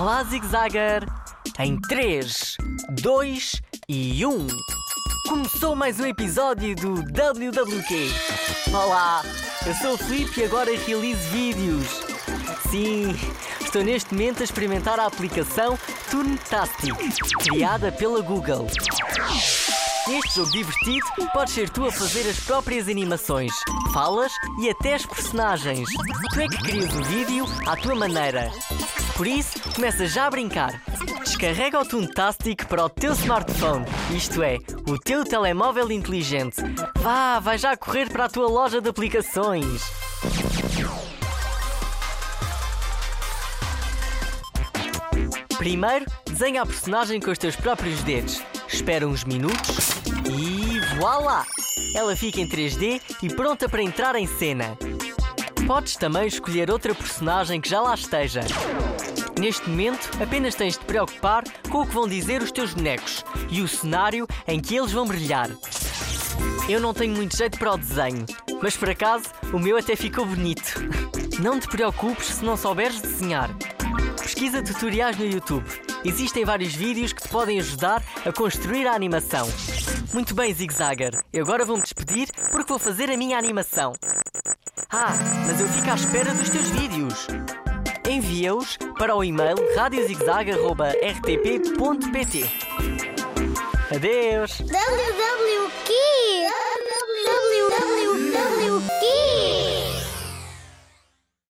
Olá, Zig Zagger! Em 3, 2 e 1. Começou mais um episódio do WWQ. Olá, eu sou o Filipe e agora realizo vídeos. Sim, estou neste momento a experimentar a aplicação Toontastic, criada pela Google. Jogo divertido, podes ser tu a fazer as próprias animações, falas e até as personagens. Tu é que crias o vídeo à tua maneira. Por isso, começa já a brincar. Descarrega o Toontastic para o teu smartphone, isto é, o teu telemóvel inteligente. Vá, vai já correr para a tua loja de aplicações. Primeiro, desenha a personagem com os teus próprios dedos. Espera uns minutos e voilá! Ela fica em 3D e pronta para entrar em cena. Podes também escolher outra personagem que já lá esteja. Neste momento, apenas tens de te preocupar com o que vão dizer os teus bonecos e o cenário em que eles vão brilhar. Eu não tenho muito jeito para o desenho, mas por acaso o meu até ficou bonito. Não te preocupes se não souberes desenhar. Pesquisa tutoriais no YouTube. Existem vários vídeos que te podem ajudar a construir a animação. Muito bem, Zig Zagger. Eu agora vou-me despedir porque vou fazer a minha animação. Ah, mas eu fico à espera dos teus vídeos. Envia-os para o e-mail radiozigzag.rtp.pt Adeus!